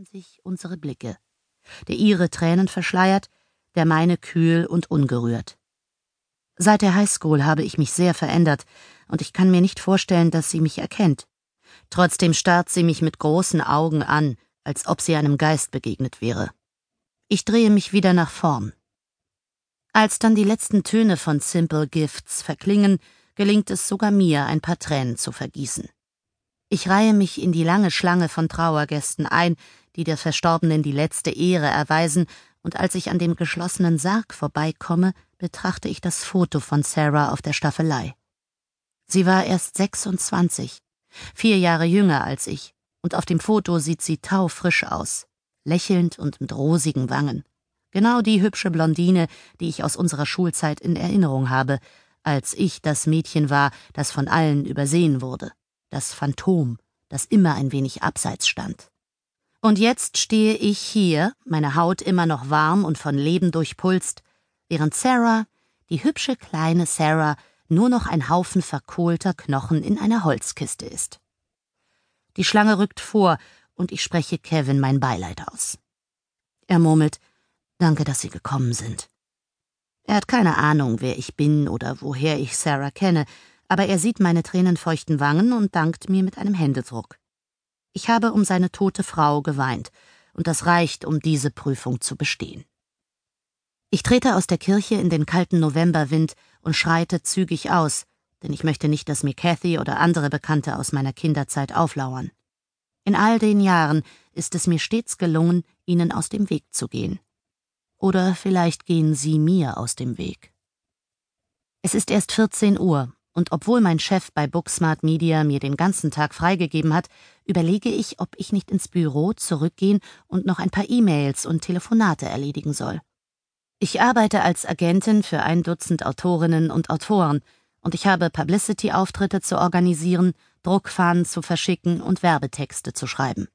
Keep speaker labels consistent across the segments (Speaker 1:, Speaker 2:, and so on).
Speaker 1: treffen sich unsere Blicke. Der ihre Tränen verschleiert, der meine kühl und ungerührt. Seit der Highschool habe ich mich sehr verändert, und ich kann mir nicht vorstellen, dass sie mich erkennt. Trotzdem starrt sie mich mit großen Augen an, als ob sie einem Geist begegnet wäre. Ich drehe mich wieder nach vorn. Als dann die letzten Töne von Simple Gifts verklingen, gelingt es sogar mir, ein paar Tränen zu vergießen. Ich reihe mich in die lange Schlange von Trauergästen ein, die der Verstorbenen die letzte Ehre erweisen, und als ich an dem geschlossenen Sarg vorbeikomme, betrachte ich das Foto von Sarah auf der Staffelei. Sie war erst 26, vier Jahre jünger als ich, und auf dem Foto sieht sie taufrisch aus, lächelnd und mit rosigen Wangen. Genau die hübsche Blondine, die ich aus unserer Schulzeit in Erinnerung habe, als ich das Mädchen war, das von allen übersehen wurde das Phantom, das immer ein wenig abseits stand. Und jetzt stehe ich hier, meine Haut immer noch warm und von Leben durchpulst, während Sarah, die hübsche kleine Sarah, nur noch ein Haufen verkohlter Knochen in einer Holzkiste ist. Die Schlange rückt vor, und ich spreche Kevin mein Beileid aus. Er murmelt, Danke, dass Sie gekommen sind. Er hat keine Ahnung, wer ich bin oder woher ich Sarah kenne, aber er sieht meine tränenfeuchten Wangen und dankt mir mit einem Händedruck. Ich habe um seine tote Frau geweint, und das reicht, um diese Prüfung zu bestehen. Ich trete aus der Kirche in den kalten Novemberwind und schreite zügig aus, denn ich möchte nicht, dass mir Cathy oder andere Bekannte aus meiner Kinderzeit auflauern. In all den Jahren ist es mir stets gelungen, ihnen aus dem Weg zu gehen. Oder vielleicht gehen sie mir aus dem Weg. Es ist erst 14 Uhr und obwohl mein Chef bei Booksmart Media mir den ganzen Tag freigegeben hat, überlege ich, ob ich nicht ins Büro zurückgehen und noch ein paar E-Mails und Telefonate erledigen soll. Ich arbeite als Agentin für ein Dutzend Autorinnen und Autoren, und ich habe Publicity-Auftritte zu organisieren, Druckfahnen zu verschicken und Werbetexte zu schreiben.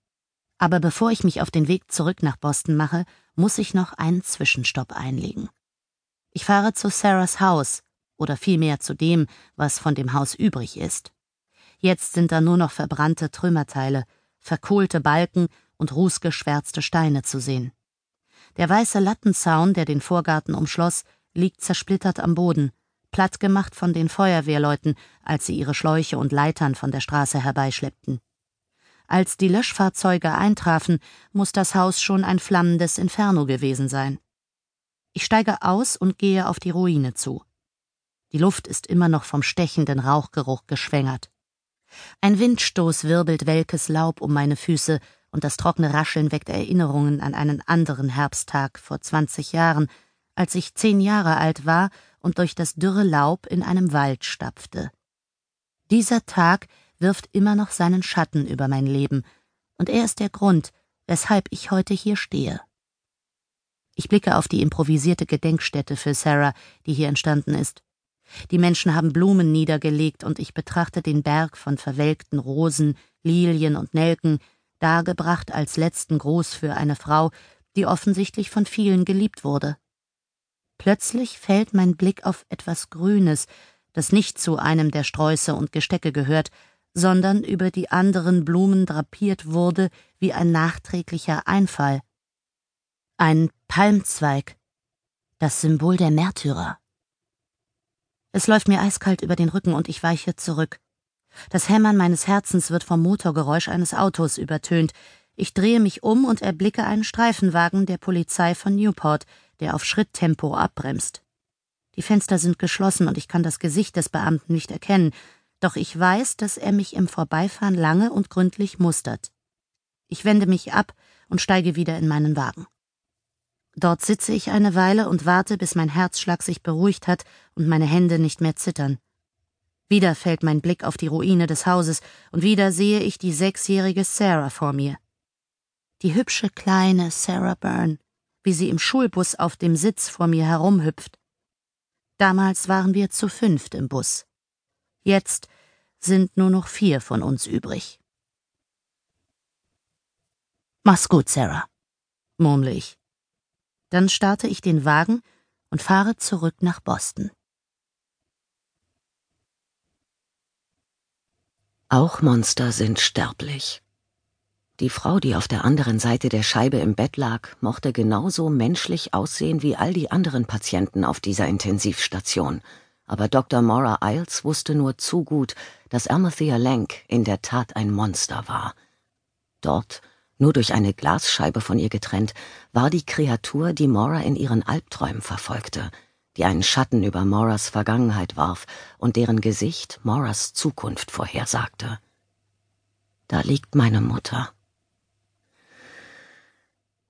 Speaker 1: Aber bevor ich mich auf den Weg zurück nach Boston mache, muss ich noch einen Zwischenstopp einlegen. Ich fahre zu Sarahs Haus, oder vielmehr zu dem, was von dem Haus übrig ist. Jetzt sind da nur noch verbrannte Trümmerteile, verkohlte Balken und rußgeschwärzte Steine zu sehen. Der weiße Lattenzaun, der den Vorgarten umschloss, liegt zersplittert am Boden, plattgemacht von den Feuerwehrleuten, als sie ihre Schläuche und Leitern von der Straße herbeischleppten. Als die Löschfahrzeuge eintrafen, muss das Haus schon ein flammendes Inferno gewesen sein. Ich steige aus und gehe auf die Ruine zu. Die Luft ist immer noch vom stechenden Rauchgeruch geschwängert. Ein Windstoß wirbelt welkes Laub um meine Füße, und das trockene Rascheln weckt Erinnerungen an einen anderen Herbsttag vor zwanzig Jahren, als ich zehn Jahre alt war und durch das dürre Laub in einem Wald stapfte. Dieser Tag wirft immer noch seinen Schatten über mein Leben, und er ist der Grund, weshalb ich heute hier stehe. Ich blicke auf die improvisierte Gedenkstätte für Sarah, die hier entstanden ist. Die Menschen haben Blumen niedergelegt, und ich betrachte den Berg von verwelkten Rosen, Lilien und Nelken, dargebracht als letzten Gruß für eine Frau, die offensichtlich von vielen geliebt wurde. Plötzlich fällt mein Blick auf etwas Grünes, das nicht zu einem der Sträuße und Gestecke gehört, sondern über die anderen Blumen drapiert wurde wie ein nachträglicher Einfall. Ein Palmzweig, das Symbol der Märtyrer. Es läuft mir eiskalt über den Rücken und ich weiche zurück. Das Hämmern meines Herzens wird vom Motorgeräusch eines Autos übertönt. Ich drehe mich um und erblicke einen Streifenwagen der Polizei von Newport, der auf Schritttempo abbremst. Die Fenster sind geschlossen und ich kann das Gesicht des Beamten nicht erkennen, doch ich weiß, dass er mich im Vorbeifahren lange und gründlich mustert. Ich wende mich ab und steige wieder in meinen Wagen. Dort sitze ich eine Weile und warte, bis mein Herzschlag sich beruhigt hat und meine Hände nicht mehr zittern. Wieder fällt mein Blick auf die Ruine des Hauses, und wieder sehe ich die sechsjährige Sarah vor mir. Die hübsche kleine Sarah Byrne, wie sie im Schulbus auf dem Sitz vor mir herumhüpft. Damals waren wir zu fünft im Bus. Jetzt sind nur noch vier von uns übrig. Mach's gut, Sarah, murmle ich. Dann starte ich den Wagen und fahre zurück nach Boston.
Speaker 2: Auch Monster sind sterblich. Die Frau, die auf der anderen Seite der Scheibe im Bett lag, mochte genauso menschlich aussehen wie all die anderen Patienten auf dieser Intensivstation. Aber Dr. Maura Isles wusste nur zu gut, dass Amathea Lank in der Tat ein Monster war. Dort, nur durch eine Glasscheibe von ihr getrennt, war die Kreatur, die Maura in ihren Albträumen verfolgte, die einen Schatten über Mauras Vergangenheit warf und deren Gesicht Mauras Zukunft vorhersagte. Da liegt meine Mutter.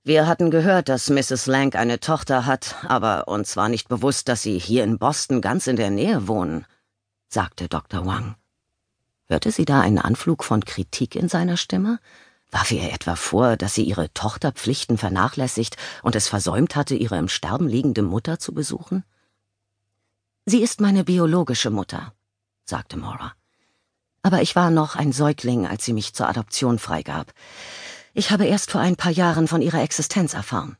Speaker 2: Wir hatten gehört, dass Mrs. Lang eine Tochter hat, aber uns war nicht bewusst, dass Sie hier in Boston ganz in der Nähe wohnen, sagte Dr. Wang. Hörte sie da einen Anflug von Kritik in seiner Stimme? Warf ihr etwa vor, dass sie ihre Tochterpflichten vernachlässigt und es versäumt hatte, ihre im Sterben liegende Mutter zu besuchen? Sie ist meine biologische Mutter, sagte Maura. Aber ich war noch ein Säugling, als sie mich zur Adoption freigab. Ich habe erst vor ein paar Jahren von ihrer Existenz erfahren.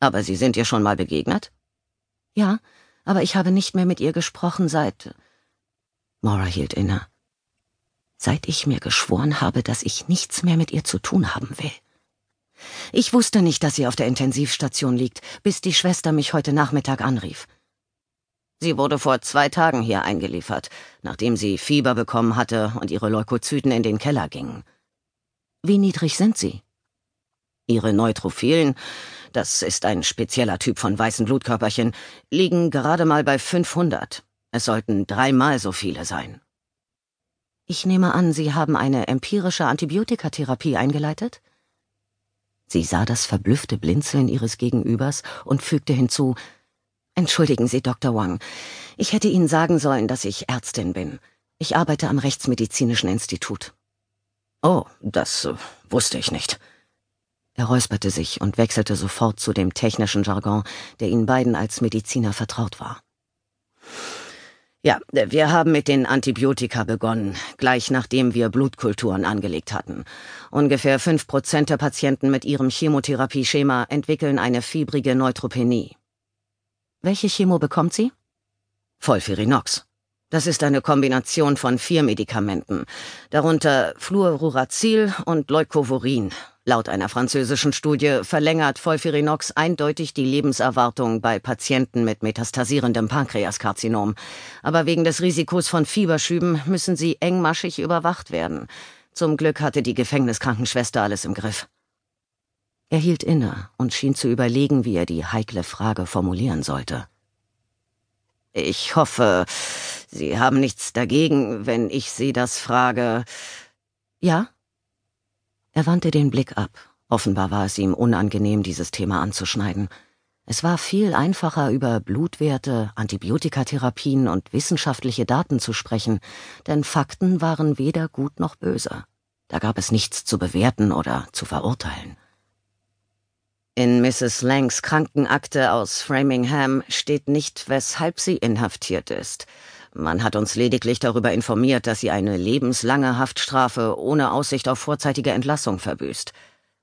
Speaker 2: Aber Sie sind ihr schon mal begegnet? Ja, aber ich habe nicht mehr mit ihr gesprochen seit. Maura hielt inne. Seit ich mir geschworen habe, dass ich nichts mehr mit ihr zu tun haben will. Ich wusste nicht, dass sie auf der Intensivstation liegt, bis die Schwester mich heute Nachmittag anrief. Sie wurde vor zwei Tagen hier eingeliefert, nachdem sie Fieber bekommen hatte und ihre Leukozyten in den Keller gingen. Wie niedrig sind sie? Ihre Neutrophilen, das ist ein spezieller Typ von weißen Blutkörperchen, liegen gerade mal bei 500. Es sollten dreimal so viele sein. Ich nehme an, Sie haben eine empirische Antibiotikatherapie eingeleitet? Sie sah das verblüffte Blinzeln ihres Gegenübers und fügte hinzu Entschuldigen Sie, Dr. Wang. Ich hätte Ihnen sagen sollen, dass ich Ärztin bin. Ich arbeite am Rechtsmedizinischen Institut. Oh, das äh, wusste ich nicht. Er räusperte sich und wechselte sofort zu dem technischen Jargon, der ihnen beiden als Mediziner vertraut war. Ja, wir haben mit den Antibiotika begonnen, gleich nachdem wir Blutkulturen angelegt hatten. Ungefähr fünf Prozent der Patienten mit ihrem Chemotherapieschema entwickeln eine fiebrige Neutropenie. Welche Chemo bekommt sie? Volfirinox. Das ist eine Kombination von vier Medikamenten, darunter Fluoruracil und Leucovorin. Laut einer französischen Studie verlängert Volfirinox eindeutig die Lebenserwartung bei Patienten mit metastasierendem Pankreaskarzinom. Aber wegen des Risikos von Fieberschüben müssen sie engmaschig überwacht werden. Zum Glück hatte die Gefängniskrankenschwester alles im Griff. Er hielt inne und schien zu überlegen, wie er die heikle Frage formulieren sollte. Ich hoffe, Sie haben nichts dagegen, wenn ich Sie das frage. Ja? Er wandte den Blick ab. Offenbar war es ihm unangenehm, dieses Thema anzuschneiden. Es war viel einfacher, über Blutwerte, Antibiotikatherapien und wissenschaftliche Daten zu sprechen, denn Fakten waren weder gut noch böse. Da gab es nichts zu bewerten oder zu verurteilen. In Mrs. Langs Krankenakte aus Framingham steht nicht, weshalb sie inhaftiert ist. Man hat uns lediglich darüber informiert, dass sie eine lebenslange Haftstrafe ohne Aussicht auf vorzeitige Entlassung verbüßt.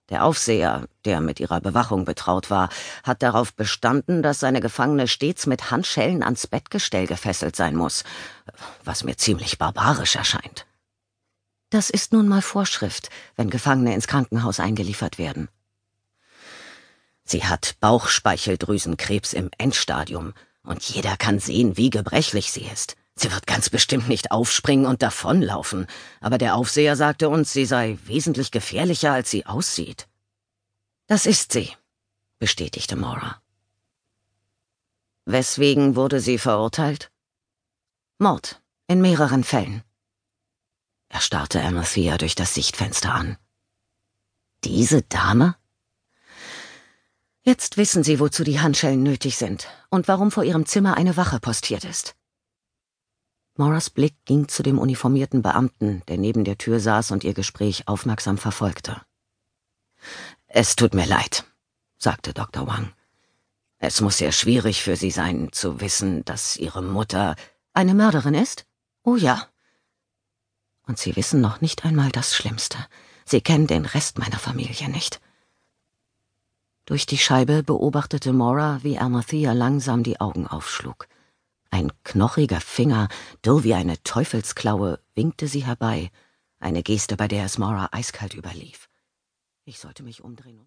Speaker 2: Der Aufseher, der mit ihrer Bewachung betraut war, hat darauf bestanden, dass seine Gefangene stets mit Handschellen ans Bettgestell gefesselt sein muss, was mir ziemlich barbarisch erscheint. Das ist nun mal Vorschrift, wenn Gefangene ins Krankenhaus eingeliefert werden. Sie hat Bauchspeicheldrüsenkrebs im Endstadium, und jeder kann sehen, wie gebrechlich sie ist. Sie wird ganz bestimmt nicht aufspringen und davonlaufen, aber der Aufseher sagte uns, sie sei wesentlich gefährlicher, als sie aussieht. Das ist sie, bestätigte Maura. Weswegen wurde sie verurteilt? Mord, in mehreren Fällen. Er starrte Amathea durch das Sichtfenster an. Diese Dame? Jetzt wissen Sie, wozu die Handschellen nötig sind und warum vor Ihrem Zimmer eine Wache postiert ist. Moras Blick ging zu dem uniformierten Beamten, der neben der Tür saß und ihr Gespräch aufmerksam verfolgte. Es tut mir leid, sagte Dr. Wang. Es muss sehr schwierig für Sie sein, zu wissen, dass Ihre Mutter eine Mörderin ist? Oh ja. Und Sie wissen noch nicht einmal das Schlimmste. Sie kennen den Rest meiner Familie nicht. Durch die Scheibe beobachtete Maura, wie Amathea langsam die Augen aufschlug. Ein knochiger Finger, dürr wie eine Teufelsklaue, winkte sie herbei, eine Geste, bei der es Maura eiskalt überlief. Ich sollte mich umdrehen